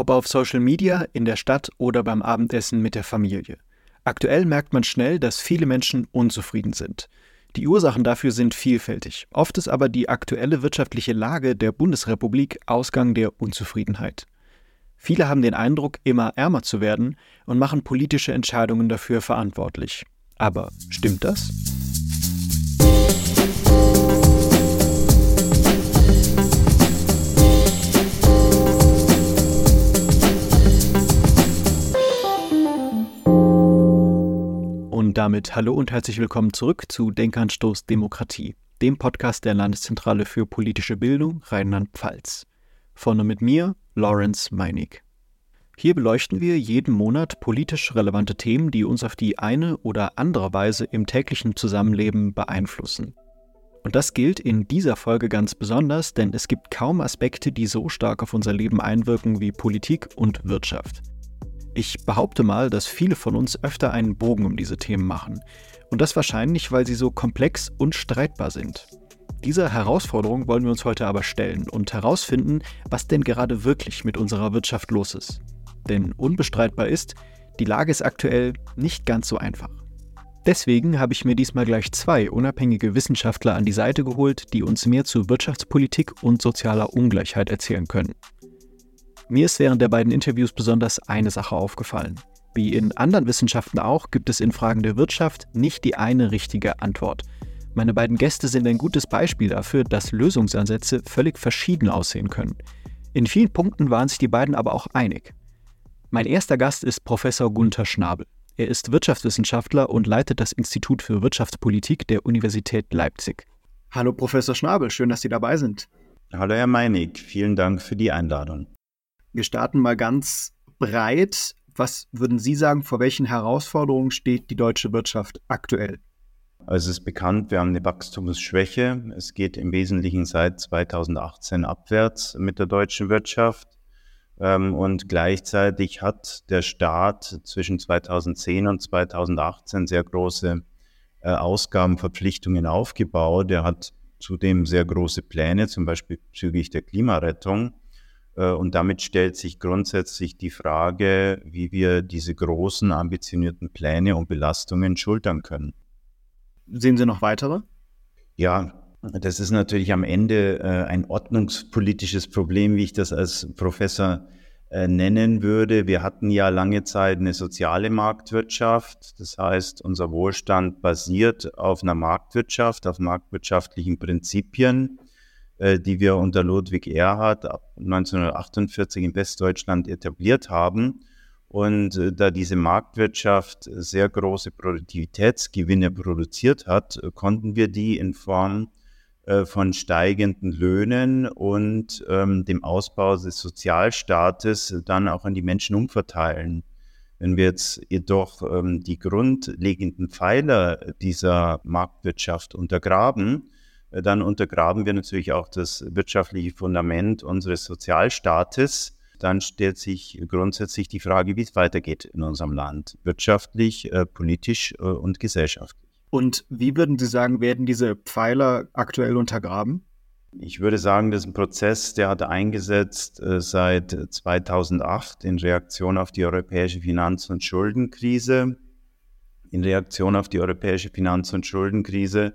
Ob auf Social Media, in der Stadt oder beim Abendessen mit der Familie. Aktuell merkt man schnell, dass viele Menschen unzufrieden sind. Die Ursachen dafür sind vielfältig. Oft ist aber die aktuelle wirtschaftliche Lage der Bundesrepublik Ausgang der Unzufriedenheit. Viele haben den Eindruck, immer ärmer zu werden und machen politische Entscheidungen dafür verantwortlich. Aber stimmt das? Damit hallo und herzlich willkommen zurück zu Denkanstoß Demokratie, dem Podcast der Landeszentrale für politische Bildung Rheinland-Pfalz. Vorne mit mir, Lawrence Meinig. Hier beleuchten wir jeden Monat politisch relevante Themen, die uns auf die eine oder andere Weise im täglichen Zusammenleben beeinflussen. Und das gilt in dieser Folge ganz besonders, denn es gibt kaum Aspekte, die so stark auf unser Leben einwirken wie Politik und Wirtschaft. Ich behaupte mal, dass viele von uns öfter einen Bogen um diese Themen machen. Und das wahrscheinlich, weil sie so komplex und streitbar sind. Dieser Herausforderung wollen wir uns heute aber stellen und herausfinden, was denn gerade wirklich mit unserer Wirtschaft los ist. Denn unbestreitbar ist, die Lage ist aktuell nicht ganz so einfach. Deswegen habe ich mir diesmal gleich zwei unabhängige Wissenschaftler an die Seite geholt, die uns mehr zu Wirtschaftspolitik und sozialer Ungleichheit erzählen können. Mir ist während der beiden Interviews besonders eine Sache aufgefallen. Wie in anderen Wissenschaften auch, gibt es in Fragen der Wirtschaft nicht die eine richtige Antwort. Meine beiden Gäste sind ein gutes Beispiel dafür, dass Lösungsansätze völlig verschieden aussehen können. In vielen Punkten waren sich die beiden aber auch einig. Mein erster Gast ist Professor Gunther Schnabel. Er ist Wirtschaftswissenschaftler und leitet das Institut für Wirtschaftspolitik der Universität Leipzig. Hallo Professor Schnabel, schön, dass Sie dabei sind. Hallo Herr Meinig, vielen Dank für die Einladung. Wir starten mal ganz breit. Was würden Sie sagen, vor welchen Herausforderungen steht die deutsche Wirtschaft aktuell? Also es ist bekannt, wir haben eine Wachstumsschwäche. Es geht im Wesentlichen seit 2018 abwärts mit der deutschen Wirtschaft. Ähm, und gleichzeitig hat der Staat zwischen 2010 und 2018 sehr große äh, Ausgabenverpflichtungen aufgebaut. Er hat zudem sehr große Pläne, zum Beispiel bezüglich der Klimarettung. Äh, und damit stellt sich grundsätzlich die Frage, wie wir diese großen, ambitionierten Pläne und Belastungen schultern können. Sehen Sie noch weitere? Ja, das ist natürlich am Ende äh, ein ordnungspolitisches Problem, wie ich das als Professor äh, nennen würde. Wir hatten ja lange Zeit eine soziale Marktwirtschaft. Das heißt, unser Wohlstand basiert auf einer Marktwirtschaft, auf marktwirtschaftlichen Prinzipien. Äh, die wir unter Ludwig Erhard ab 1948 in Westdeutschland etabliert haben. Und äh, da diese Marktwirtschaft sehr große Produktivitätsgewinne produziert hat, äh, konnten wir die in Form von steigenden Löhnen und ähm, dem Ausbau des Sozialstaates dann auch an die Menschen umverteilen. Wenn wir jetzt jedoch ähm, die grundlegenden Pfeiler dieser Marktwirtschaft untergraben, dann untergraben wir natürlich auch das wirtschaftliche Fundament unseres Sozialstaates. Dann stellt sich grundsätzlich die Frage, wie es weitergeht in unserem Land, wirtschaftlich, äh, politisch äh, und gesellschaftlich. Und wie würden Sie sagen, werden diese Pfeiler aktuell untergraben? Ich würde sagen, das ist ein Prozess, der hat eingesetzt äh, seit 2008 in Reaktion auf die europäische Finanz- und Schuldenkrise. In Reaktion auf die europäische Finanz- und Schuldenkrise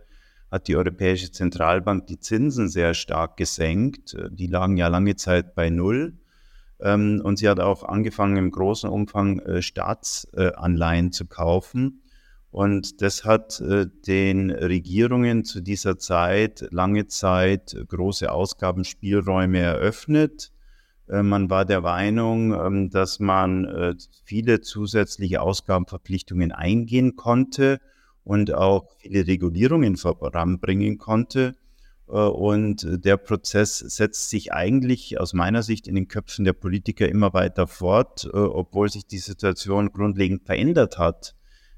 hat die Europäische Zentralbank die Zinsen sehr stark gesenkt. Die lagen ja lange Zeit bei Null. Ähm, und sie hat auch angefangen, im großen Umfang äh, Staatsanleihen zu kaufen. Und das hat äh, den Regierungen zu dieser Zeit lange Zeit große Ausgabenspielräume eröffnet. Äh, man war der Meinung, ähm, dass man viele zusätzliche Ausgabenverpflichtungen eingehen konnte und auch viele Regulierungen voranbringen konnte. Äh, und der Prozess setzt sich eigentlich aus meiner Sicht in den Köpfen der Politiker immer weiter fort, äh, obwohl sich die Situation grundlegend verändert hat.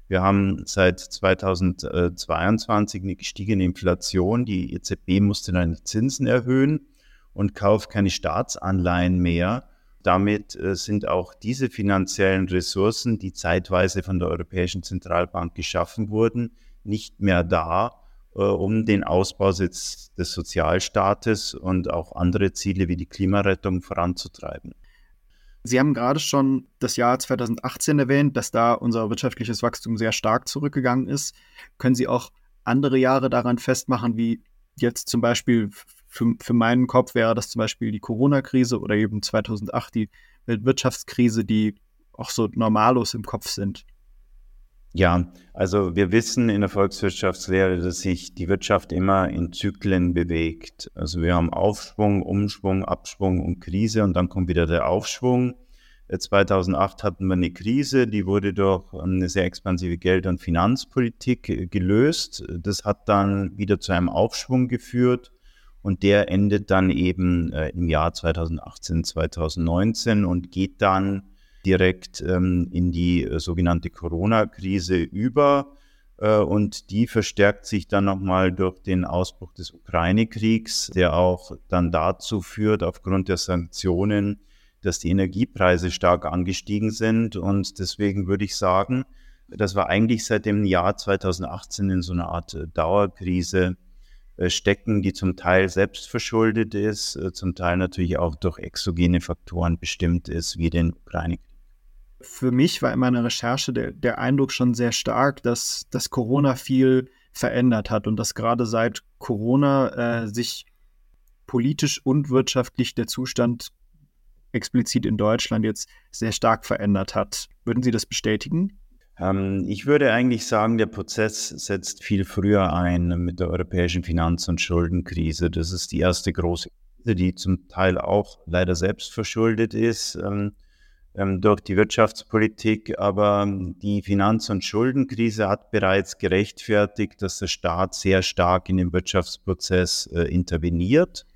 Wir haben seit 2022 eine gestiegene Inflation. Die EZB musste dann die Zinsen erhöhen und kauft keine Staatsanleihen mehr. Damit äh, sind auch diese finanziellen Ressourcen, die zeitweise von der Europäischen Zentralbank geschaffen wurden, nicht mehr da, äh, um den Ausbau des Sozialstaates und auch andere Ziele wie die Klimarettung voranzutreiben. Sie haben gerade schon das Jahr 2018 erwähnt, dass da unser wirtschaftliches Wachstum sehr stark zurückgegangen ist. Können Sie auch andere Jahre daran festmachen, wie jetzt zum Beispiel für, für meinen Kopf wäre das zum Beispiel die Corona-Krise oder eben 2008 die Weltwirtschaftskrise, die auch so normalos im Kopf sind? Ja, also wir wissen in der Volkswirtschaftslehre, dass sich die Wirtschaft immer in Zyklen bewegt. Also wir haben Aufschwung, Umschwung, Abschwung und Krise und dann kommt wieder der Aufschwung. 2008 hatten wir eine Krise, die wurde durch eine sehr expansive Geld- und Finanzpolitik gelöst. Das hat dann wieder zu einem Aufschwung geführt und der endet dann eben äh, im Jahr 2018, 2019 und geht dann direkt ähm, in die äh, sogenannte Corona-Krise über. Äh, und die verstärkt sich dann nochmal durch den Ausbruch des Ukraine-Kriegs, der auch dann dazu führt, aufgrund der Sanktionen, dass die Energiepreise stark angestiegen sind. Und deswegen würde ich sagen, dass wir eigentlich seit dem Jahr 2018 in so einer Art äh, Dauerkrise stecken, die zum Teil selbstverschuldet ist, äh, zum Teil natürlich auch durch exogene Faktoren bestimmt ist, wie den Ukraine. Für mich war in meiner Recherche der, der Eindruck schon sehr stark, dass, dass Corona viel verändert hat und dass gerade seit Corona äh, sich politisch und wirtschaftlich der Zustand explizit in Deutschland jetzt sehr stark verändert hat. Würden Sie das bestätigen? Ähm, ich würde eigentlich sagen, der Prozess setzt viel früher ein mit der europäischen Finanz- und Schuldenkrise. Das ist die erste große Krise, die zum Teil auch leider selbst verschuldet ist ähm, ähm, durch die Wirtschaftspolitik. Aber die Finanz- und Schuldenkrise hat bereits gerechtfertigt, dass der Staat sehr stark in den Wirtschaftsprozess äh, interveniert.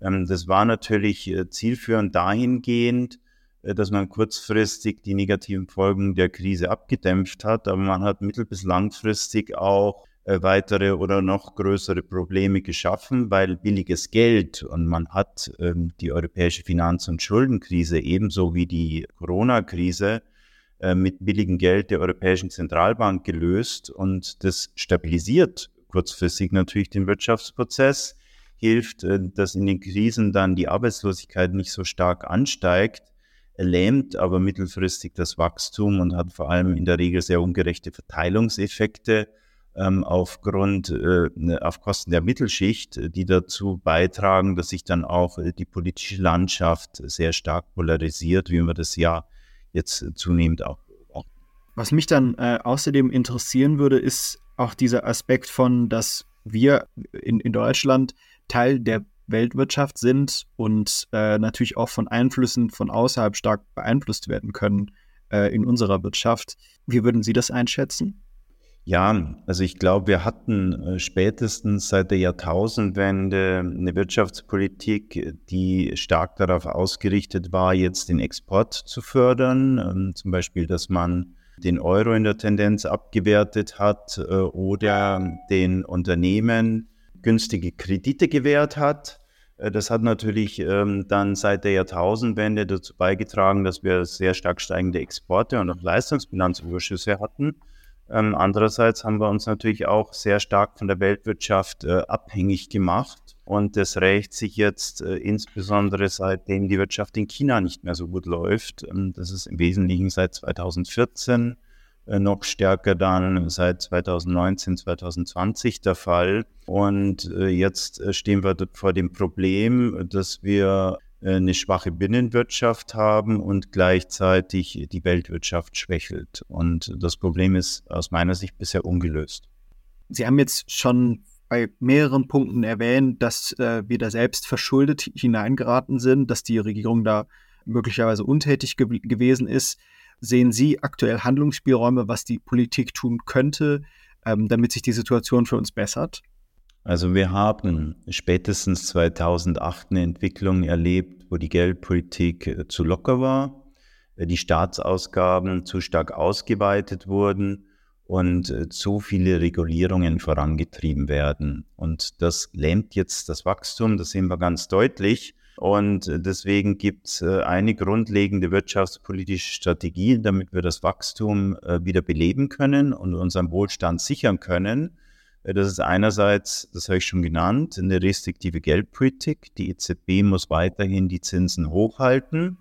das war natürlich äh, zielführend dahingehend, dass man kurzfristig die negativen Folgen der Krise abgedämpft hat, aber man hat mittel- bis langfristig auch äh, weitere oder noch größere Probleme geschaffen, weil billiges Geld und man hat ähm, die europäische Finanz- und Schuldenkrise ebenso wie die Corona-Krise äh, mit billigem Geld der Europäischen Zentralbank gelöst und das stabilisiert kurzfristig natürlich den Wirtschaftsprozess, hilft, äh, dass in den Krisen dann die Arbeitslosigkeit nicht so stark ansteigt lähmt aber mittelfristig das Wachstum und hat vor allem in der Regel sehr ungerechte Verteilungseffekte ähm, aufgrund, äh, ne, auf Kosten der Mittelschicht, die dazu beitragen, dass sich dann auch äh, die politische Landschaft sehr stark polarisiert, wie wir das ja jetzt zunehmend auch. Was mich dann äh, außerdem interessieren würde, ist auch dieser Aspekt von, dass wir in, in Deutschland Teil der Weltwirtschaft sind und äh, natürlich auch von Einflüssen von außerhalb stark beeinflusst werden können äh, in unserer Wirtschaft. Wie würden Sie das einschätzen? Ja, also ich glaube, wir hatten äh, spätestens seit der Jahrtausendwende eine Wirtschaftspolitik, die stark darauf ausgerichtet war, jetzt den Export zu fördern. Ähm, zum Beispiel, dass man den Euro in der Tendenz abgewertet hat äh, oder den Unternehmen günstige Kredite gewährt hat. Äh, das hat natürlich ähm, dann seit der Jahrtausendwende dazu beigetragen, dass wir sehr stark steigende Exporte und auch Leistungsbilanzüberschüsse hatten. Ähm, andererseits haben wir uns natürlich auch sehr stark von der Weltwirtschaft äh, abhängig gemacht. Und das rächt sich jetzt äh, insbesondere seitdem die Wirtschaft in China nicht mehr so gut läuft. Ähm, das ist im Wesentlichen seit 2014 äh, noch stärker dann seit 2019, 2020 der Fall. Und äh, jetzt äh, stehen wir vor dem Problem, dass wir eine schwache Binnenwirtschaft haben und gleichzeitig die Weltwirtschaft schwächelt. Und das Problem ist aus meiner Sicht bisher ungelöst. Sie haben jetzt schon bei mehreren Punkten erwähnt, dass äh, wir da selbst verschuldet hineingeraten sind, dass die Regierung da möglicherweise untätig ge gewesen ist. Sehen Sie aktuell Handlungsspielräume, was die Politik tun könnte, ähm, damit sich die Situation für uns bessert? Also wir haben spätestens 2008 eine Entwicklung erlebt, wo die Geldpolitik äh, zu locker war, äh, die Staatsausgaben zu stark ausgeweitet wurden und äh, zu viele Regulierungen vorangetrieben werden. Und das lähmt jetzt das Wachstum, das sehen wir ganz deutlich. Und äh, deswegen gibt es äh, eine grundlegende wirtschaftspolitische Strategie, damit wir das Wachstum äh, wieder beleben können und unseren Wohlstand sichern können. Das ist einerseits, das habe ich schon genannt, eine restriktive Geldpolitik. Die EZB muss weiterhin die Zinsen hochhalten.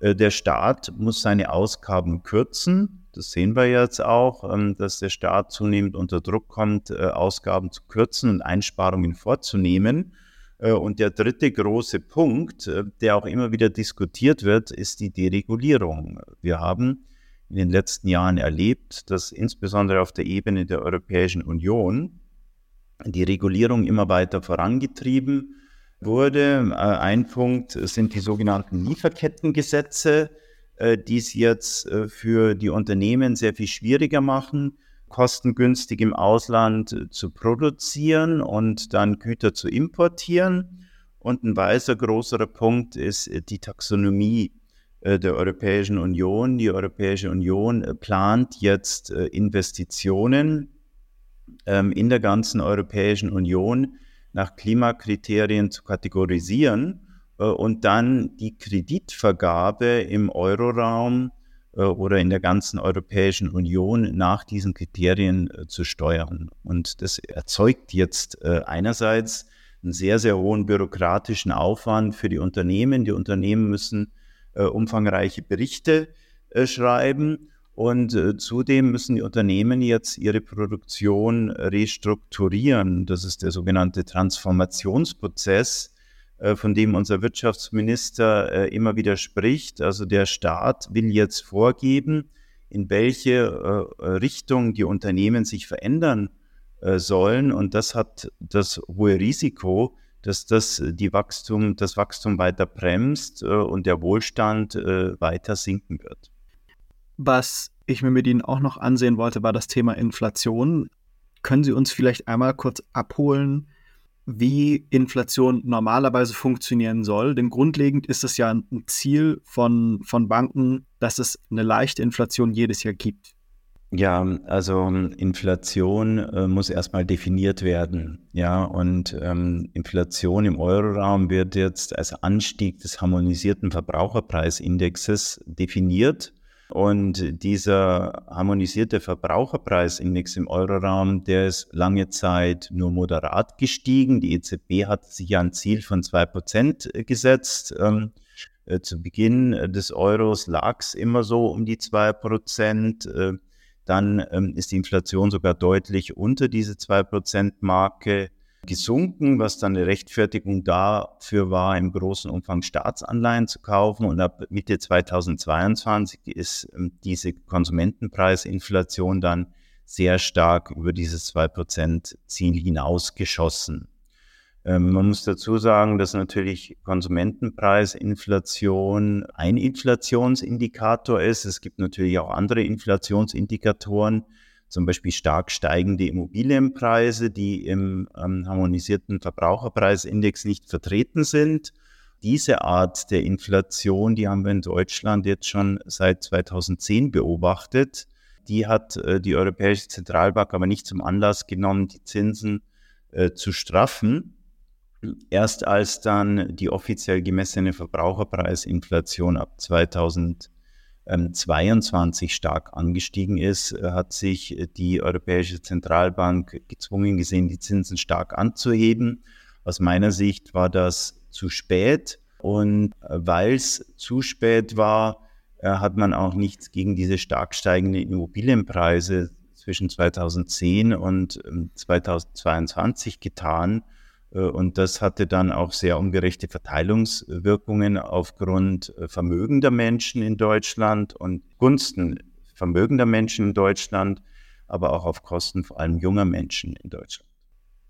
Der Staat muss seine Ausgaben kürzen. Das sehen wir jetzt auch, ähm, dass der Staat zunehmend unter Druck kommt, Ausgaben zu kürzen und Einsparungen vorzunehmen. Äh, und der dritte große Punkt, der auch immer wieder diskutiert wird, ist die Deregulierung. Wir haben in den letzten Jahren erlebt, dass insbesondere auf der Ebene der Europäischen Union die Regulierung immer weiter vorangetrieben wurde. Äh, ein Punkt sind die sogenannten Lieferkettengesetze, äh, die es jetzt äh, für die Unternehmen sehr viel schwieriger machen, kostengünstig im Ausland zu produzieren und dann Güter zu importieren. Und ein weißer größerer Punkt ist die Taxonomie der Europäischen Union. Die Europäische Union plant jetzt Investitionen ähm, in der ganzen Europäischen Union nach Klimakriterien zu kategorisieren äh, und dann die Kreditvergabe im Euroraum äh, oder in der ganzen Europäischen Union nach diesen Kriterien äh, zu steuern. Und das erzeugt jetzt äh, einerseits einen sehr, sehr hohen bürokratischen Aufwand für die Unternehmen. Die Unternehmen müssen äh, umfangreiche Berichte äh, schreiben und äh, zudem müssen die Unternehmen jetzt ihre Produktion restrukturieren. Das ist der sogenannte Transformationsprozess, äh, von dem unser Wirtschaftsminister äh, immer wieder spricht. Also der Staat will jetzt vorgeben, in welche äh, Richtung die Unternehmen sich verändern äh, sollen. Und das hat das hohe Risiko, dass das die Wachstum, das Wachstum weiter bremst äh, und der Wohlstand weiter sinken wird. Was ich mir mit Ihnen auch noch ansehen wollte, war das Thema Inflation. Können Sie uns vielleicht einmal kurz abholen, wie Inflation normalerweise funktionieren soll? Denn grundlegend ist es ja ein Ziel von, von Banken, dass es eine leichte Inflation jedes Jahr gibt. Ja, also Inflation äh, muss erstmal definiert werden. Ja, und ähm, Inflation im Euroraum wird jetzt als Anstieg des harmonisierten Verbraucherpreisindexes definiert. Und dieser harmonisierte Verbraucherpreisindex im Euroraum, der ist lange Zeit nur moderat gestiegen. Die EZB hat sich ja ein Ziel von zwei Prozent äh, gesetzt. Ähm, äh, zu Beginn des Euros lag es immer so um die zwei Prozent. Äh, dann ähm, ist die Inflation sogar deutlich unter diese zwei Prozent Marke gesunken, was dann eine Rechtfertigung dafür war, im großen Umfang Staatsanleihen zu kaufen. Und ab Mitte 2022 ist ähm, diese Konsumentenpreisinflation dann sehr stark über dieses 2%-Ziel hinausgeschossen. Ähm, man muss dazu sagen, dass natürlich Konsumentenpreisinflation ein Inflationsindikator ist. Es gibt natürlich auch andere Inflationsindikatoren, zum Beispiel stark steigende Immobilienpreise, die im ähm, harmonisierten Verbraucherpreisindex nicht vertreten sind. Diese Art der Inflation, die haben wir in Deutschland jetzt schon seit 2010 beobachtet. Die hat äh, die Europäische Zentralbank aber nicht zum Anlass genommen, die Zinsen äh, zu straffen. Erst als dann die offiziell gemessene Verbraucherpreisinflation ab 2010 22 ähm, stark angestiegen ist, äh, hat sich die Europäische Zentralbank gezwungen gesehen, die Zinsen stark anzuheben. Aus meiner Sicht war das zu spät und äh, weil es zu spät war, äh, hat man auch nichts gegen diese stark steigenden Immobilienpreise zwischen 2010 und 2022 ähm, getan. Äh, und das hatte dann auch sehr ungerechte Verteilungswirkungen aufgrund äh, vermögender Menschen in Deutschland und Gunsten vermögender Menschen in Deutschland, aber auch auf Kosten vor allem junger Menschen in Deutschland.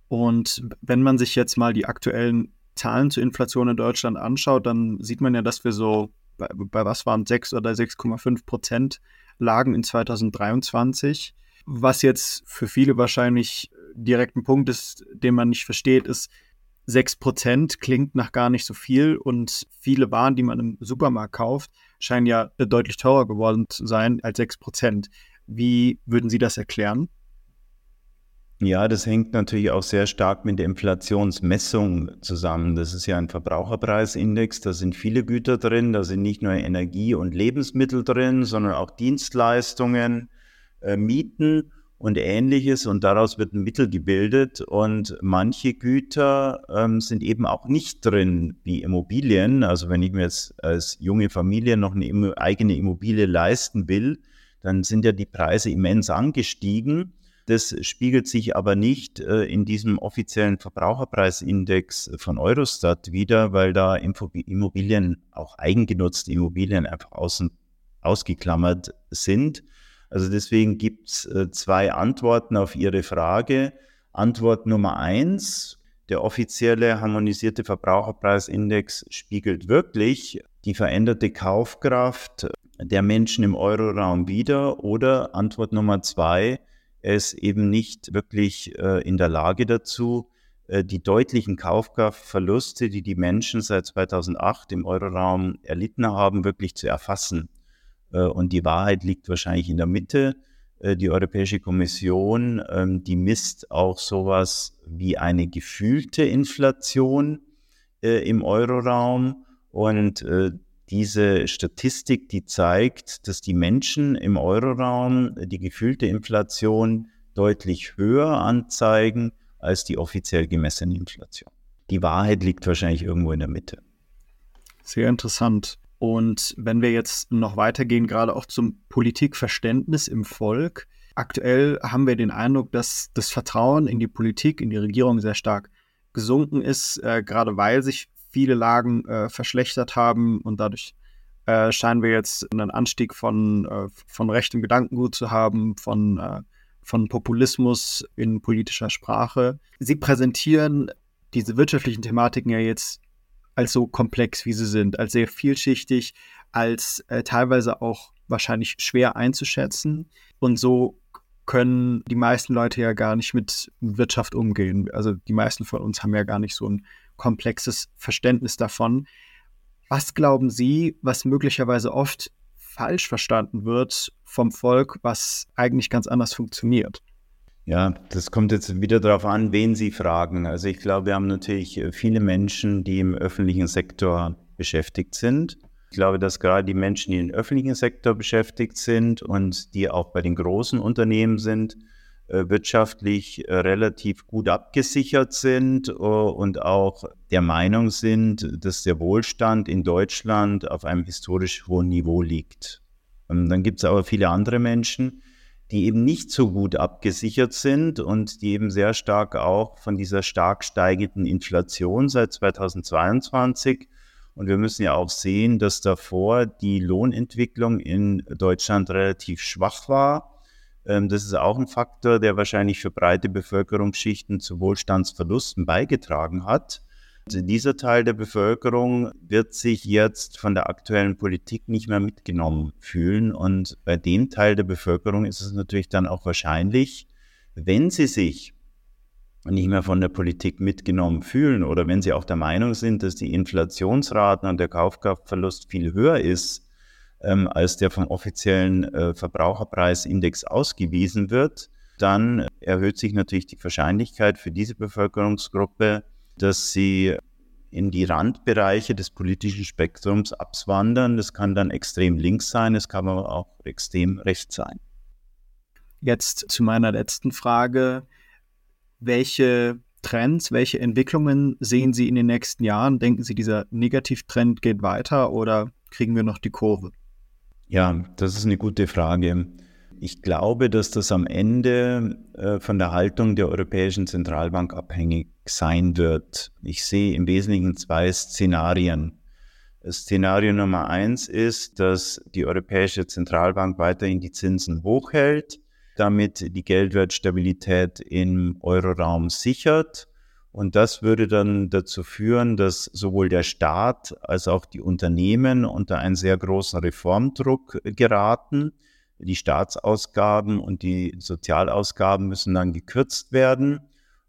Und wenn man sich jetzt mal die aktuellen Zahlen zur Inflation in Deutschland anschaut, dann sieht man ja, dass wir so bei, bei was waren 6 oder 6,5 Prozent lagen in 2023, was jetzt für viele wahrscheinlich direkt ein Punkt ist, den man nicht versteht, ist, 6% klingt nach gar nicht so viel und viele Waren, die man im Supermarkt kauft, scheinen ja deutlich teurer geworden zu sein als 6%. Wie würden Sie das erklären? Ja, das hängt natürlich auch sehr stark mit der Inflationsmessung zusammen. Das ist ja ein Verbraucherpreisindex, da sind viele Güter drin, da sind nicht nur Energie und Lebensmittel drin, sondern auch Dienstleistungen, äh, Mieten und ähnliches und daraus wird ein Mittel gebildet und manche Güter ähm, sind eben auch nicht drin wie Immobilien. Also wenn ich mir jetzt als junge Familie noch eine eigene Immobilie leisten will, dann sind ja die Preise immens angestiegen. Das spiegelt sich aber nicht äh, in diesem offiziellen Verbraucherpreisindex von Eurostat wieder, weil da Immobilien, auch eigengenutzte Immobilien einfach außen ausgeklammert sind. Also deswegen gibt es äh, zwei Antworten auf Ihre Frage. Antwort Nummer eins, der offizielle harmonisierte Verbraucherpreisindex spiegelt wirklich die veränderte Kaufkraft der Menschen im Euroraum wider. Oder Antwort Nummer zwei, er ist eben nicht wirklich äh, in der Lage dazu, äh, die deutlichen Kaufkraftverluste, die die Menschen seit 2008 im Euroraum erlitten haben, wirklich zu erfassen. Äh, und die Wahrheit liegt wahrscheinlich in der Mitte. Äh, die Europäische Kommission, ähm, die misst auch sowas wie eine gefühlte Inflation äh, im Euroraum. Und diese Statistik, die zeigt, dass die Menschen im Euroraum die gefühlte Inflation deutlich höher anzeigen als die offiziell gemessene Inflation. Die Wahrheit liegt wahrscheinlich irgendwo in der Mitte. Sehr interessant. Und wenn wir jetzt noch weitergehen, gerade auch zum Politikverständnis im Volk, aktuell haben wir den Eindruck, dass das Vertrauen in die Politik, in die Regierung sehr stark gesunken ist, äh, gerade weil sich viele Lagen äh, verschlechtert haben und dadurch äh, scheinen wir jetzt einen Anstieg von, äh, von rechtem Gedankengut zu haben, von, äh, von Populismus in politischer Sprache. Sie präsentieren diese wirtschaftlichen Thematiken ja jetzt als so komplex, wie sie sind, als sehr vielschichtig, als äh, teilweise auch wahrscheinlich schwer einzuschätzen. Und so können die meisten Leute ja gar nicht mit Wirtschaft umgehen. Also die meisten von uns haben ja gar nicht so ein komplexes Verständnis davon. Was glauben Sie, was möglicherweise oft falsch verstanden wird vom Volk, was eigentlich ganz anders funktioniert? Ja, das kommt jetzt wieder darauf an, wen Sie fragen. Also ich glaube, wir haben natürlich äh, viele Menschen, die im öffentlichen Sektor beschäftigt sind. Ich glaube, dass gerade die Menschen, die im öffentlichen Sektor beschäftigt sind und die auch bei den großen Unternehmen sind, äh, wirtschaftlich äh, relativ gut abgesichert sind und auch der Meinung sind, dass der Wohlstand in Deutschland auf einem historisch hohen Niveau liegt. Und dann gibt es aber viele andere Menschen, die eben nicht so gut abgesichert sind und die eben sehr stark auch von dieser stark steigenden Inflation seit 2022 und wir müssen ja auch sehen, dass davor die Lohnentwicklung in Deutschland relativ schwach war. Ähm, das ist auch ein Faktor, der wahrscheinlich für breite Bevölkerungsschichten zu Wohlstandsverlusten beigetragen hat. Also dieser Teil der Bevölkerung wird sich jetzt von der aktuellen Politik nicht mehr mitgenommen fühlen. Und bei dem Teil der Bevölkerung ist es natürlich dann auch wahrscheinlich, wenn sie sich nicht mehr von der Politik mitgenommen fühlen oder wenn sie auch der Meinung sind, dass die Inflationsraten und der Kaufkraftverlust viel höher ist, ähm, als der vom offiziellen äh, Verbraucherpreisindex ausgewiesen wird, dann erhöht sich natürlich die Wahrscheinlichkeit für diese Bevölkerungsgruppe, dass sie in die Randbereiche des politischen Spektrums abwandern. Das kann dann extrem links sein, es kann aber auch extrem rechts sein. Jetzt zu meiner letzten Frage. Welche Trends, welche Entwicklungen sehen Sie in den nächsten Jahren? Denken Sie, dieser Negativtrend geht weiter oder kriegen wir noch die Kurve? Ja, das ist eine gute Frage. Ich glaube, dass das am Ende äh, von der Haltung der Europäischen Zentralbank abhängig sein wird. Ich sehe im Wesentlichen zwei Szenarien. Szenario Nummer eins ist, dass die Europäische Zentralbank weiterhin die Zinsen hochhält, damit die Geldwertstabilität im Euroraum sichert. Und das würde dann dazu führen, dass sowohl der Staat als auch die Unternehmen unter einen sehr großen Reformdruck geraten die Staatsausgaben und die Sozialausgaben müssen dann gekürzt werden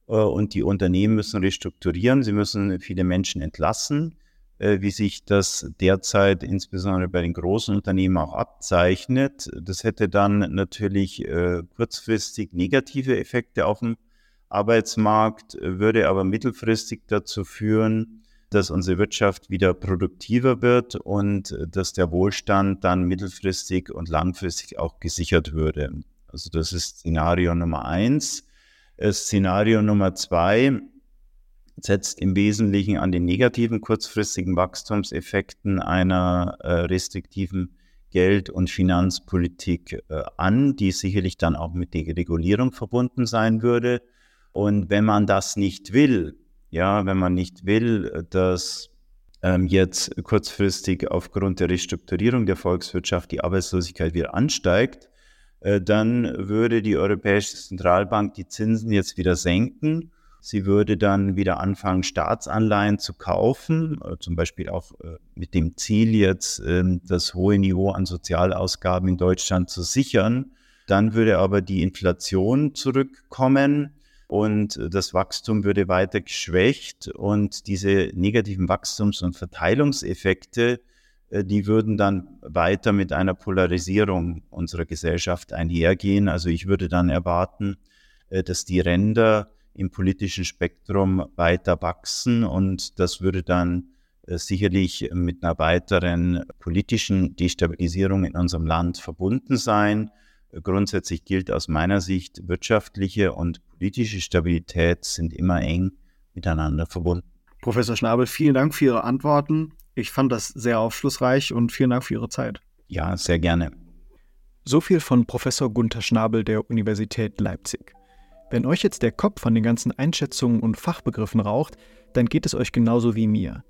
äh, und die Unternehmen müssen restrukturieren. Sie müssen viele Menschen entlassen, äh, wie sich das derzeit insbesondere bei den großen Unternehmen auch abzeichnet. Das hätte dann natürlich äh, kurzfristig negative Effekte auf dem Arbeitsmarkt, würde aber mittelfristig dazu führen, dass unsere Wirtschaft wieder produktiver wird und äh, dass der Wohlstand dann mittelfristig und langfristig auch gesichert würde. Also das ist Szenario Nummer eins. Äh, Szenario Nummer zwei setzt im Wesentlichen an den negativen kurzfristigen Wachstumseffekten einer äh, restriktiven Geld- und Finanzpolitik an, die sicherlich dann auch mit der Regulierung verbunden sein würde. Und wenn man das nicht will, ja, wenn man nicht will, dass ähm, jetzt kurzfristig aufgrund der Restrukturierung der Volkswirtschaft die Arbeitslosigkeit wieder ansteigt, äh, dann würde die Europäische Zentralbank die Zinsen jetzt wieder senken Sie würde dann wieder anfangen, Staatsanleihen zu kaufen, äh, zum Beispiel auch äh, mit dem Ziel jetzt, ähm, das hohe Niveau an Sozialausgaben in Deutschland zu sichern. Dann würde aber die Inflation zurückkommen und äh, das Wachstum würde weiter geschwächt und diese negativen Wachstums- und Verteilungseffekte, die würden dann weiter mit einer Polarisierung unserer Gesellschaft einhergehen. Also ich würde dann erwarten, dass die Ränder im politischen Spektrum weiter wachsen und das würde dann äh, sicherlich mit einer weiteren politischen Destabilisierung in unserem Land verbunden sein. Grundsätzlich gilt aus meiner Sicht, wirtschaftliche und politische Stabilität sind immer eng miteinander verbunden. Professor Schnabel, vielen Dank für Ihre Antworten. Ich fand das sehr aufschlussreich und vielen Dank für Ihre Zeit. Ja, sehr gerne. So viel von Professor Gunther Schnabel der Universität Leipzig. Wenn euch jetzt der Kopf von den ganzen Einschätzungen und Fachbegriffen raucht, dann geht es euch genauso wie mir.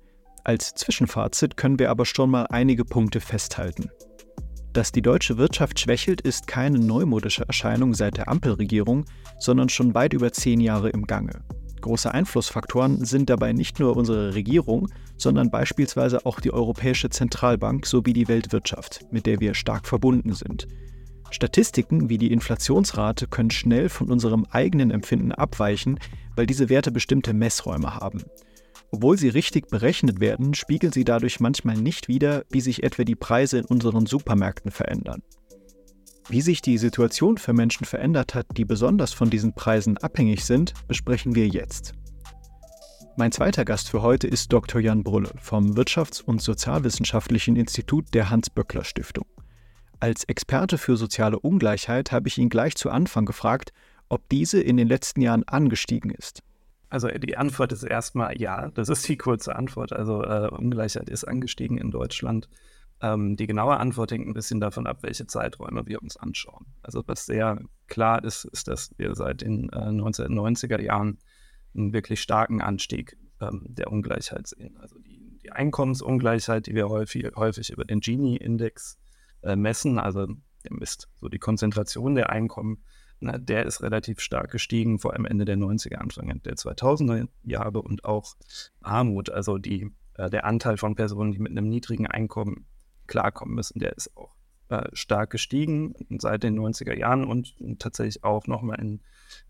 Als Zwischenfazit können wir aber schon mal einige Punkte festhalten. Dass die deutsche Wirtschaft schwächelt, ist keine neumodische Erscheinung seit der Ampelregierung, sondern schon weit über zehn Jahre im Gange. Große Einflussfaktoren sind dabei nicht nur unsere Regierung, sondern beispielsweise auch die Europäische Zentralbank sowie die Weltwirtschaft, mit der wir stark verbunden sind. Statistiken wie die Inflationsrate können schnell von unserem eigenen Empfinden abweichen, weil diese Werte bestimmte Messräume haben. Obwohl sie richtig berechnet werden, spiegeln sie dadurch manchmal nicht wider, wie sich etwa die Preise in unseren Supermärkten verändern. Wie sich die Situation für Menschen verändert hat, die besonders von diesen Preisen abhängig sind, besprechen wir jetzt. Mein zweiter Gast für heute ist Dr. Jan Brulle vom Wirtschafts- und Sozialwissenschaftlichen Institut der Hans-Böckler-Stiftung. Als Experte für soziale Ungleichheit habe ich ihn gleich zu Anfang gefragt, ob diese in den letzten Jahren angestiegen ist. Also die Antwort ist erstmal ja, das ist die kurze Antwort. Also äh, Ungleichheit ist angestiegen in Deutschland. Ähm, die genaue Antwort hängt ein bisschen davon ab, welche Zeiträume wir uns anschauen. Also was sehr klar ist, ist, dass wir seit den äh, 1990er Jahren einen wirklich starken Anstieg ähm, der Ungleichheit sehen. Also die, die Einkommensungleichheit, die wir häufig, häufig über den Gini-Index äh, messen, also der misst so die Konzentration der Einkommen, na, der ist relativ stark gestiegen, vor allem Ende der 90er, Anfang der 2000er Jahre und auch Armut, also die, äh, der Anteil von Personen, die mit einem niedrigen Einkommen klarkommen müssen, der ist auch äh, stark gestiegen seit den 90er Jahren und, tatsächlich auch nochmal in,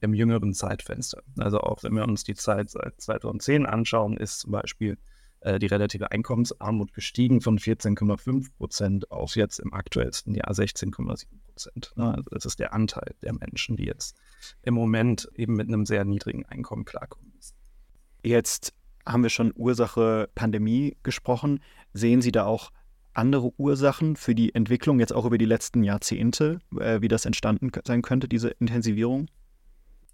im jüngeren Zeitfenster. Also auch wenn wir uns die Zeit seit 2010 anschauen, ist zum Beispiel äh, die relative Einkommensarmut gestiegen von 14,5 Prozent auf jetzt im aktuellsten Jahr 16,7 Prozent. Ne? Also das ist der Anteil der Menschen, die jetzt im Moment eben mit einem sehr niedrigen Einkommen klarkommen müssen. Jetzt haben wir schon Ursache Pandemie gesprochen. Sehen Sie da auch andere Ursachen für die Entwicklung jetzt auch über die letzten Jahrzehnte, äh, wie das entstanden sein könnte, diese Intensivierung?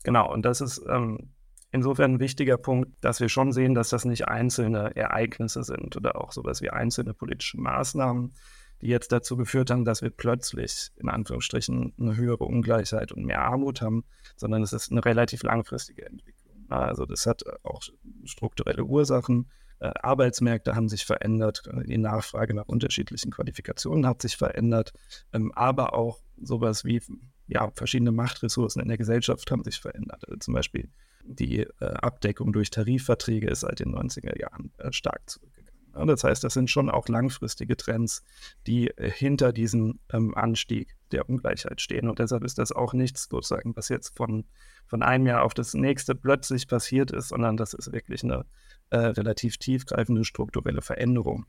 Genau, und das ist ähm, insofern ein wichtiger Punkt, dass wir schon sehen, dass das nicht einzelne Ereignisse sind oder auch sowas wie einzelne politische Maßnahmen, die jetzt dazu geführt haben, dass wir plötzlich in Anführungsstrichen eine höhere Ungleichheit und mehr Armut haben, sondern es ist eine relativ langfristige Entwicklung. Also das hat auch strukturelle Ursachen. Äh, Arbeitsmärkte haben sich verändert, die Nachfrage nach unterschiedlichen Qualifikationen hat sich verändert, ähm, aber auch sowas wie ja, verschiedene Machtressourcen in der Gesellschaft haben sich verändert. Also zum Beispiel die äh, Abdeckung durch Tarifverträge ist seit den 90er Jahren äh, stark zurückgegangen. Ja, das heißt, das sind schon auch langfristige Trends, die äh, hinter diesem ähm, Anstieg der Ungleichheit stehen. Und deshalb ist das auch nichts, sozusagen, was jetzt von, von einem Jahr auf das nächste plötzlich passiert ist, sondern das ist wirklich eine äh, relativ tiefgreifende strukturelle Veränderung.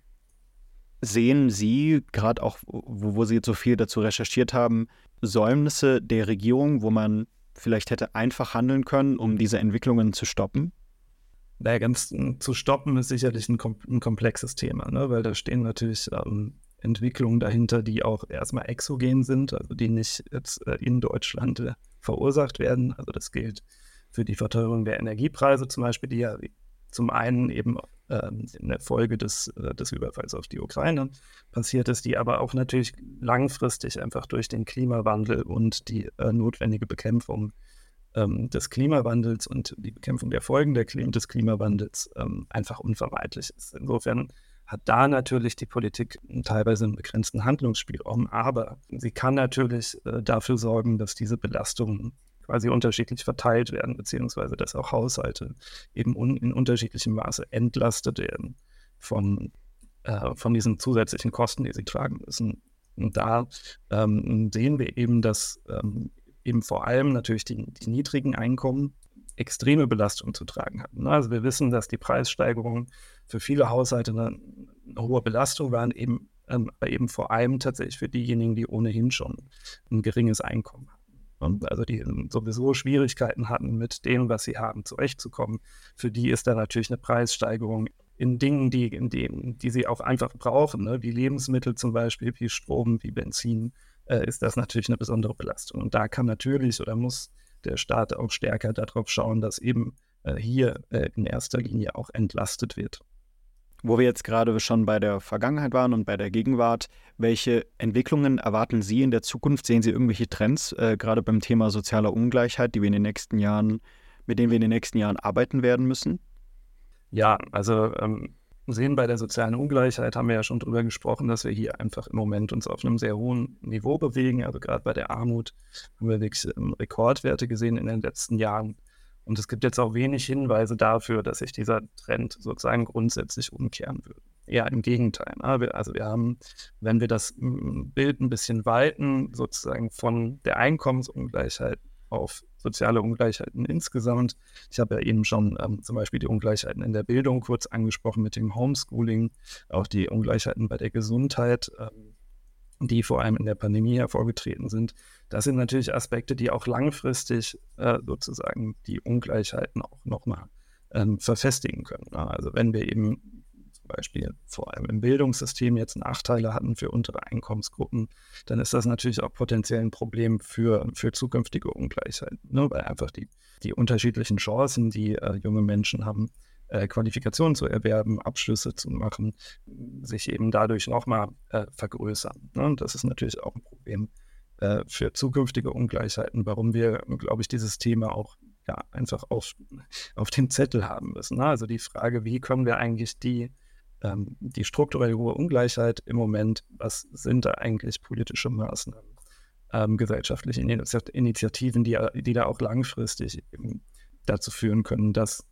Sehen Sie, gerade auch, wo, wo Sie jetzt so viel dazu recherchiert haben, Säumnisse der Regierung, wo man vielleicht hätte einfach handeln können, um diese Entwicklungen zu stoppen? Naja, ganz zu stoppen ist sicherlich ein, ein komplexes Thema, ne? weil da stehen natürlich ähm, Entwicklungen dahinter, die auch erstmal exogen sind, also die nicht jetzt äh, in Deutschland äh, verursacht werden. Also das gilt für die Verteuerung der Energiepreise zum Beispiel, die ja zum einen eben ähm, in der Folge des, äh, des Überfalls auf die Ukraine passiert ist, die aber auch natürlich langfristig einfach durch den Klimawandel und die äh, notwendige Bekämpfung ähm, des Klimawandels und die Bekämpfung der Folgen der Klim des Klimawandels ähm, einfach unvermeidlich ist. Insofern hat da natürlich die Politik teilweise einen begrenzten Handlungsspielraum, aber sie kann natürlich äh, dafür sorgen, dass diese Belastungen quasi unterschiedlich verteilt werden, beziehungsweise dass auch Haushalte eben un in unterschiedlichem Maße entlastet werden von, äh, von diesen zusätzlichen Kosten, die sie tragen müssen. Und da ähm, sehen wir eben, dass ähm, eben vor allem natürlich die, die niedrigen Einkommen extreme Belastungen zu tragen hatten. Also wir wissen, dass die Preissteigerungen für viele Haushalte eine, eine hohe Belastung waren, eben, ähm, eben vor allem tatsächlich für diejenigen, die ohnehin schon ein geringes Einkommen also die sowieso Schwierigkeiten hatten, mit dem, was sie haben, zurechtzukommen. Für die ist da natürlich eine Preissteigerung in Dingen, die, in denen, die sie auch einfach brauchen, ne? wie Lebensmittel zum Beispiel, wie Strom, wie Benzin, äh, ist das natürlich eine besondere Belastung. Und da kann natürlich oder muss der Staat auch stärker darauf schauen, dass eben äh, hier äh, in erster Linie auch entlastet wird. Wo wir jetzt gerade schon bei der Vergangenheit waren und bei der Gegenwart, welche Entwicklungen erwarten Sie in der Zukunft? Sehen Sie irgendwelche Trends, äh, gerade beim Thema sozialer Ungleichheit, die wir in den nächsten Jahren, mit denen wir in den nächsten Jahren arbeiten werden müssen? Ja, also ähm, sehen bei der sozialen Ungleichheit haben wir ja schon drüber gesprochen, dass wir hier einfach im Moment uns auf einem sehr hohen Niveau bewegen. Also gerade bei der Armut haben wir wirklich ähm, Rekordwerte gesehen in den letzten Jahren. Und es gibt jetzt auch wenig Hinweise dafür, dass sich dieser Trend sozusagen grundsätzlich umkehren würde. Eher im Gegenteil. Ne? Also wir haben, wenn wir das Bild ein bisschen weiten, sozusagen von der Einkommensungleichheit auf soziale Ungleichheiten insgesamt. Ich habe ja eben schon ähm, zum Beispiel die Ungleichheiten in der Bildung kurz angesprochen mit dem Homeschooling, auch die Ungleichheiten bei der Gesundheit. Ähm, die vor allem in der Pandemie hervorgetreten sind. Das sind natürlich Aspekte, die auch langfristig äh, sozusagen die Ungleichheiten auch nochmal ähm, verfestigen können. Also wenn wir eben zum Beispiel vor allem im Bildungssystem jetzt Nachteile hatten für untere Einkommensgruppen, dann ist das natürlich auch potenziell ein Problem für, für zukünftige Ungleichheiten, ne? weil einfach die, die unterschiedlichen Chancen, die äh, junge Menschen haben, äh, Qualifikationen zu erwerben, Abschlüsse zu machen, sich eben dadurch nochmal äh, vergrößern. Ne? Und das ist natürlich auch ein Problem äh, für zukünftige Ungleichheiten, warum wir, glaube ich, dieses Thema auch ja, einfach auf, auf dem Zettel haben müssen. Ne? Also die Frage, wie können wir eigentlich die, ähm, die strukturelle hohe Ungleichheit im Moment, was sind da eigentlich politische Maßnahmen, ähm, gesellschaftliche Initiativen, die, die da auch langfristig dazu führen können, dass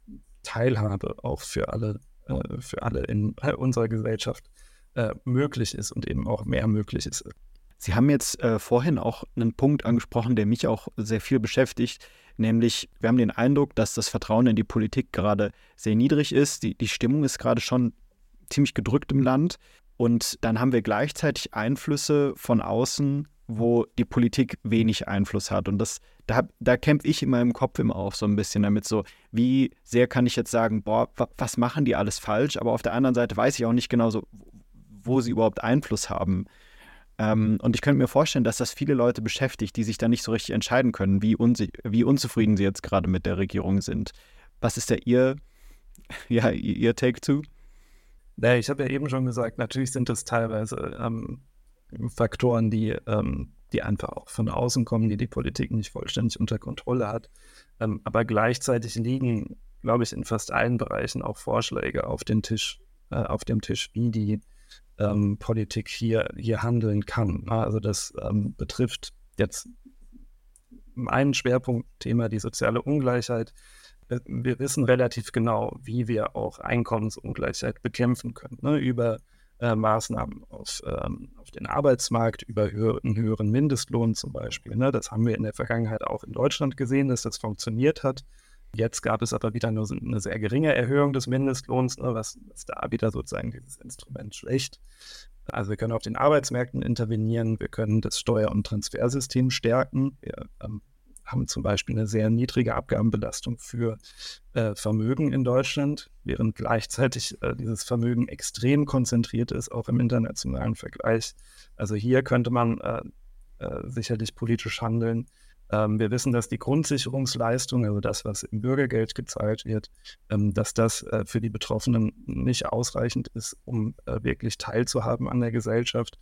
Teilhabe auch für alle, äh, für alle in unserer Gesellschaft äh, möglich ist und eben auch mehr möglich ist. Sie haben jetzt äh, vorhin auch einen Punkt angesprochen, der mich auch sehr viel beschäftigt, nämlich wir haben den Eindruck, dass das Vertrauen in die Politik gerade sehr niedrig ist. Die, die Stimmung ist gerade schon ziemlich gedrückt im Land. Und dann haben wir gleichzeitig Einflüsse von außen, wo die Politik wenig Einfluss hat. Und das, da, da kämpfe ich in meinem Kopf immer auch so ein bisschen damit, so, wie sehr kann ich jetzt sagen, boah, was machen die alles falsch? Aber auf der anderen Seite weiß ich auch nicht genau so, wo sie überhaupt Einfluss haben. Ähm, und ich könnte mir vorstellen, dass das viele Leute beschäftigt, die sich da nicht so richtig entscheiden können, wie, wie unzufrieden sie jetzt gerade mit der Regierung sind. Was ist da Ihr, ja, Ihr Take to? Ja, ich habe ja eben schon gesagt, natürlich sind das teilweise ähm, Faktoren, die, ähm, die einfach auch von außen kommen, die die Politik nicht vollständig unter Kontrolle hat. Ähm, aber gleichzeitig liegen, glaube ich, in fast allen Bereichen auch Vorschläge auf, den Tisch, äh, auf dem Tisch, wie die ähm, Politik hier, hier handeln kann. Also das ähm, betrifft jetzt ein Schwerpunktthema, die soziale Ungleichheit. Äh, wir wissen relativ genau, wie wir auch Einkommensungleichheit bekämpfen können. Ne? Über äh, Maßnahmen auf, ähm, auf den Arbeitsmarkt, über höher, einen höheren Mindestlohn zum Beispiel. Ne? Das haben wir in der Vergangenheit auch in Deutschland gesehen, dass das funktioniert hat. Jetzt gab es aber wieder nur eine sehr geringe Erhöhung des Mindestlohns, ne, was, was da wieder sozusagen dieses Instrument schwächt. Also wir können auf den Arbeitsmärkten intervenieren, wir können das Steuer- und Transfersystem stärken. Wir ähm, haben zum Beispiel eine sehr niedrige Abgabenbelastung für äh, Vermögen in Deutschland, während gleichzeitig äh, dieses Vermögen extrem konzentriert ist, auch im internationalen Vergleich. Also hier könnte man äh, äh sicherlich politisch handeln. Ähm, wir wissen, dass die Grundsicherungsleistung, also das, was im Bürgergeld gezahlt wird, ähm, dass das äh, für die Betroffenen nicht ausreichend ist, um äh, wirklich teilzuhaben an der Gesellschaft.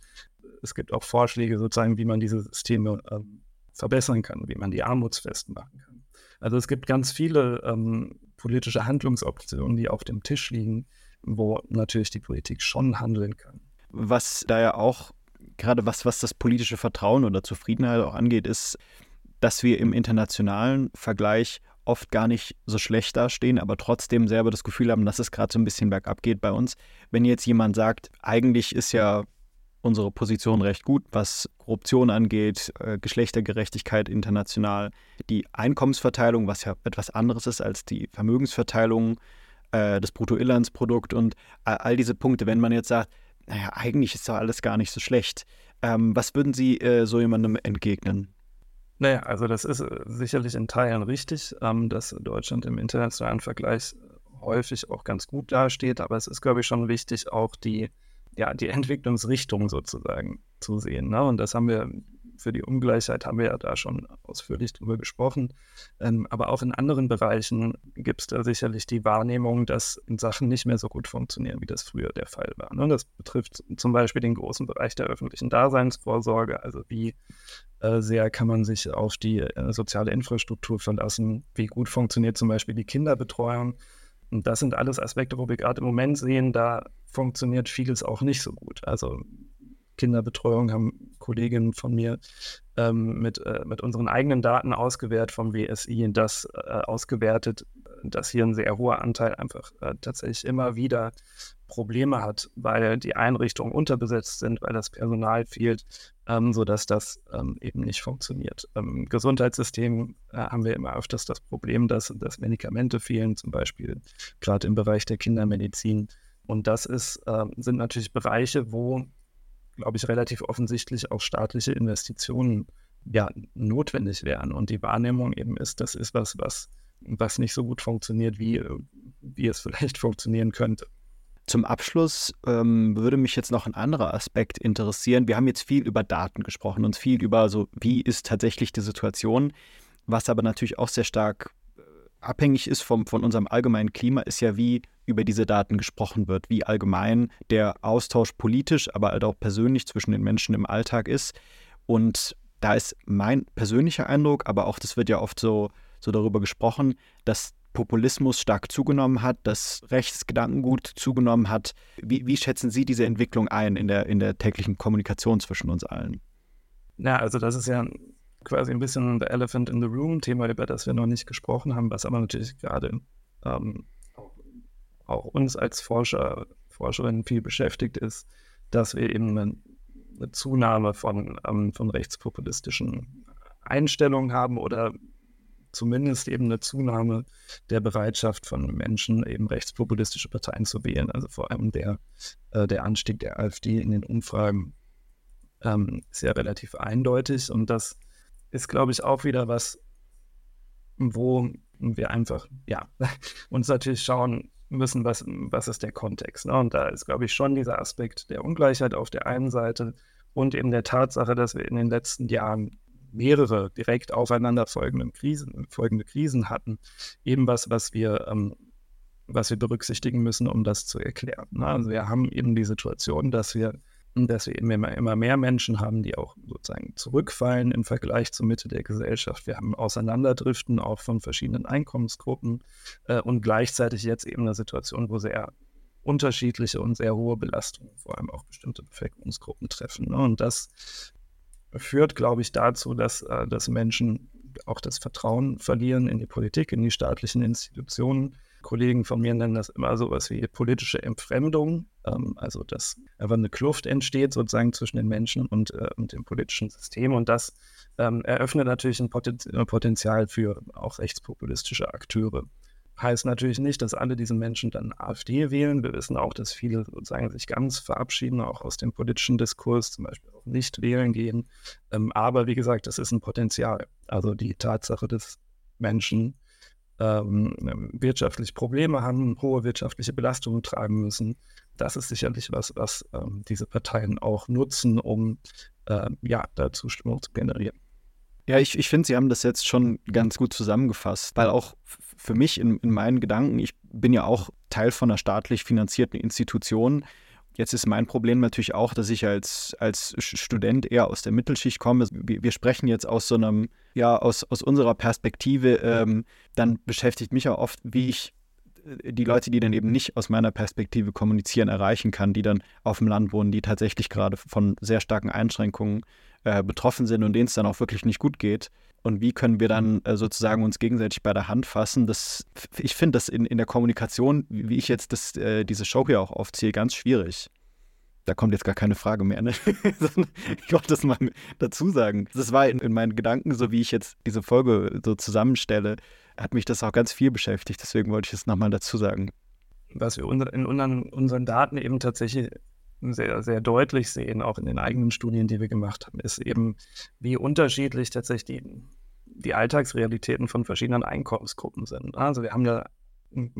Es gibt auch Vorschläge sozusagen, wie man diese Systeme ähm, verbessern kann, wie man die armutsfest machen kann. Also es gibt ganz viele ähm, politische Handlungsoptionen, die auf dem Tisch liegen, wo natürlich die Politik schon handeln kann. Was da ja auch, gerade was, was das politische Vertrauen oder Zufriedenheit auch angeht, ist, dass wir im internationalen Vergleich oft gar nicht so schlecht dastehen, aber trotzdem selber das Gefühl haben, dass es gerade so ein bisschen bergab geht bei uns. Wenn jetzt jemand sagt, eigentlich ist ja unsere Position recht gut, was Korruption angeht, äh, Geschlechtergerechtigkeit international, die Einkommensverteilung, was ja etwas anderes ist als die Vermögensverteilung, äh, das Bruttoinlandsprodukt und all diese Punkte. Wenn man jetzt sagt, naja, eigentlich ist doch alles gar nicht so schlecht. Ähm, was würden Sie äh, so jemandem entgegnen? Naja, also das ist äh, sicherlich in Teilen richtig, ähm, dass Deutschland im internationalen Vergleich häufig auch ganz gut dasteht, aber es ist, glaube ich, schon wichtig, auch die ja, die Entwicklungsrichtung sozusagen zu sehen. Ne? Und das haben wir für die Ungleichheit haben wir ja da schon ausführlich drüber gesprochen. Ähm, aber auch in anderen Bereichen gibt es da sicherlich die Wahrnehmung, dass Sachen nicht mehr so gut funktionieren, wie das früher der Fall war. Ne? Das betrifft zum Beispiel den großen Bereich der öffentlichen Daseinsvorsorge. Also wie äh, sehr kann man sich auf die äh, soziale Infrastruktur verlassen? Wie gut funktioniert zum Beispiel die Kinderbetreuung? Und das sind alles Aspekte, wo wir gerade im Moment sehen, da funktioniert vieles auch nicht so gut. Also Kinderbetreuung haben Kolleginnen von mir ähm, mit, äh, mit unseren eigenen Daten ausgewertet vom WSI, das äh, ausgewertet, dass hier ein sehr hoher Anteil einfach äh, tatsächlich immer wieder Probleme hat, weil die Einrichtungen unterbesetzt sind, weil das Personal fehlt, ähm, sodass das ähm, eben nicht funktioniert. Im Gesundheitssystem äh, haben wir immer öfters das Problem, dass, dass Medikamente fehlen, zum Beispiel gerade im Bereich der Kindermedizin. Und das ist, äh, sind natürlich Bereiche, wo, glaube ich, relativ offensichtlich auch staatliche Investitionen ja, notwendig wären. Und die Wahrnehmung eben ist, das ist was, was, was nicht so gut funktioniert, wie, wie es vielleicht funktionieren könnte. Zum Abschluss ähm, würde mich jetzt noch ein anderer Aspekt interessieren. Wir haben jetzt viel über Daten gesprochen und viel über so, wie ist tatsächlich die Situation, was aber natürlich auch sehr stark äh, abhängig ist vom, von unserem allgemeinen Klima, ist ja, wie über diese Daten gesprochen wird, wie allgemein der Austausch politisch, aber halt auch persönlich zwischen den Menschen im Alltag ist. Und da ist mein persönlicher Eindruck, aber auch das wird ja oft so, so darüber gesprochen, dass Populismus stark zugenommen hat, dass Rechtsgedankengut zugenommen hat. Wie, wie, schätzen Sie diese Entwicklung ein in der, in der täglichen Kommunikation zwischen uns allen? Ja, also das ist ja quasi ein bisschen the elephant in the room, Thema, über das wir noch nicht gesprochen haben, was aber natürlich gerade ähm, auch uns als Forscher, Forscherinnen viel beschäftigt ist, dass wir eben eine, eine Zunahme von, ähm, von rechtspopulistischen Einstellungen haben oder zumindest eben eine Zunahme der Bereitschaft von Menschen, eben rechtspopulistische Parteien zu wählen. Also vor allem der, äh, der Anstieg der AfD in den Umfragen ähm, ist ja relativ eindeutig. Und das ist, glaube ich, auch wieder was, wo wir einfach, ja, uns natürlich schauen, müssen, was, was ist der Kontext. Ne? Und da ist, glaube ich, schon dieser Aspekt der Ungleichheit auf der einen Seite und eben der Tatsache, dass wir in den letzten Jahren mehrere direkt aufeinanderfolgende Krisen, folgende Krisen hatten, eben was, was wir, ähm, was wir berücksichtigen müssen, um das zu erklären. Ne? Also wir haben eben die Situation, dass wir dass wir immer, immer mehr Menschen haben, die auch sozusagen zurückfallen im Vergleich zur Mitte der Gesellschaft. Wir haben Auseinanderdriften auch von verschiedenen Einkommensgruppen äh, und gleichzeitig jetzt eben eine Situation, wo sehr unterschiedliche und sehr hohe Belastungen vor allem auch bestimmte Bevölkerungsgruppen treffen. Ne? Und das führt, glaube ich, dazu, dass, äh, dass Menschen auch das Vertrauen verlieren in die Politik, in die staatlichen Institutionen. Kollegen von mir nennen das immer so was wie politische Entfremdung, ähm, also dass einfach eine Kluft entsteht sozusagen zwischen den Menschen und, äh, und dem politischen System. Und das ähm, eröffnet natürlich ein Potenzial für auch rechtspopulistische Akteure. Heißt natürlich nicht, dass alle diese Menschen dann AfD wählen. Wir wissen auch, dass viele sozusagen sich ganz verabschieden, auch aus dem politischen Diskurs, zum Beispiel auch nicht wählen gehen. Ähm, aber wie gesagt, das ist ein Potenzial. Also die Tatsache, dass Menschen ähm, wirtschaftlich Probleme haben, hohe wirtschaftliche Belastungen tragen müssen, das ist sicherlich was, was ähm, diese Parteien auch nutzen, um äh, ja, da Zustimmung zu generieren. Ja, ich, ich finde, Sie haben das jetzt schon ganz gut zusammengefasst, weil auch für mich in, in meinen Gedanken, ich bin ja auch Teil von einer staatlich finanzierten Institution. Jetzt ist mein Problem natürlich auch, dass ich als, als Student eher aus der Mittelschicht komme. Wir, wir sprechen jetzt aus so einem, ja, aus, aus unserer Perspektive. Ähm, dann beschäftigt mich auch oft, wie ich die Leute, die dann eben nicht aus meiner Perspektive kommunizieren, erreichen kann, die dann auf dem Land wohnen, die tatsächlich gerade von sehr starken Einschränkungen äh, betroffen sind und denen es dann auch wirklich nicht gut geht. Und wie können wir dann äh, sozusagen uns gegenseitig bei der Hand fassen? Das, ich finde das in, in der Kommunikation, wie ich jetzt das, äh, diese Show hier auch aufziehe, ganz schwierig. Da kommt jetzt gar keine Frage mehr. Ne? ich wollte das mal dazu sagen. Das war in, in meinen Gedanken, so wie ich jetzt diese Folge so zusammenstelle, hat mich das auch ganz viel beschäftigt. Deswegen wollte ich es nochmal dazu sagen. Was wir in unseren Daten eben tatsächlich sehr, sehr deutlich sehen, auch in den eigenen Studien, die wir gemacht haben, ist eben, wie unterschiedlich tatsächlich die, die Alltagsrealitäten von verschiedenen Einkommensgruppen sind. Also wir haben ja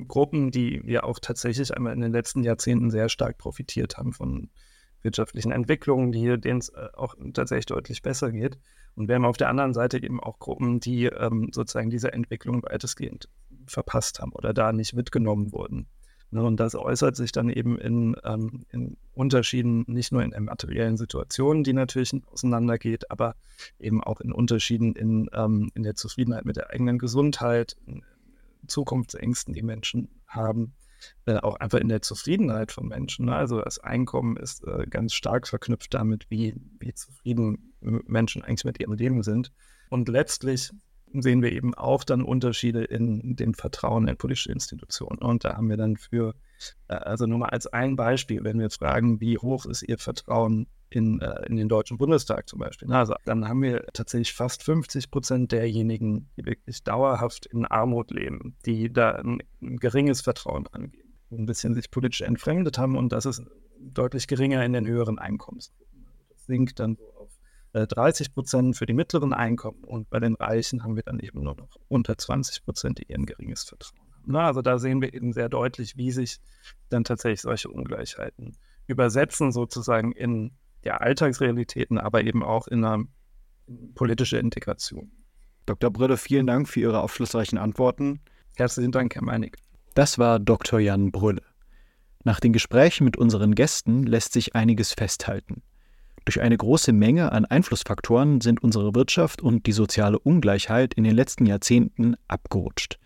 Gruppen, die ja auch tatsächlich einmal in den letzten Jahrzehnten sehr stark profitiert haben von wirtschaftlichen Entwicklungen, die, denen es äh, auch tatsächlich deutlich besser geht. Und wir haben auf der anderen Seite eben auch Gruppen, die ähm, sozusagen diese Entwicklung weitestgehend verpasst haben oder da nicht mitgenommen wurden. Ne, und das äußert sich dann eben in, ähm, in Unterschieden, nicht nur in der materiellen Situation, die natürlich auseinandergeht, aber eben auch in Unterschieden in, ähm, in der Zufriedenheit mit der eigenen Gesundheit, in Zukunftsängsten, die Menschen haben, äh, auch einfach in der Zufriedenheit von Menschen. Ne? Also das Einkommen ist äh, ganz stark verknüpft damit, wie, wie zufrieden Menschen eigentlich mit ihrem Leben sind. Und letztlich sehen wir eben auch dann Unterschiede in dem Vertrauen in politische Institutionen. Und da haben wir dann für, äh, also nur mal als ein Beispiel, wenn wir fragen, wie hoch ist Ihr Vertrauen in, äh, in den Deutschen Bundestag zum Beispiel, also dann haben wir tatsächlich fast 50 Prozent derjenigen, die wirklich dauerhaft in Armut leben, die da ein, ein geringes Vertrauen angeben, ein bisschen sich politisch entfremdet haben und das ist deutlich geringer in den höheren Einkommensgruppen. Also das sinkt dann so 30 äh, Prozent für die mittleren Einkommen und bei den Reichen haben wir dann eben nur noch unter 20 Prozent, die ein geringes Vertrauen haben. Na, also da sehen wir eben sehr deutlich, wie sich dann tatsächlich solche Ungleichheiten übersetzen, sozusagen in ja, Alltagsrealitäten, aber eben auch in eine politische Integration. Dr. Brüder, vielen Dank für Ihre aufschlussreichen Antworten. Herzlichen Dank, Herr Meinig. Das war Dr. Jan Brülle. Nach den Gesprächen mit unseren Gästen lässt sich einiges festhalten. Durch eine große Menge an Einflussfaktoren sind unsere Wirtschaft und die soziale Ungleichheit in den letzten Jahrzehnten abgerutscht.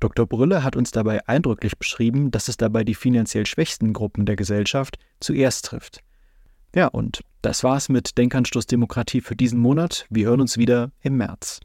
Dr. Brülle hat uns dabei eindrücklich beschrieben, dass es dabei die finanziell schwächsten Gruppen der Gesellschaft zuerst trifft. Ja, und das war's mit Denkanstoß Demokratie für diesen Monat. Wir hören uns wieder im März.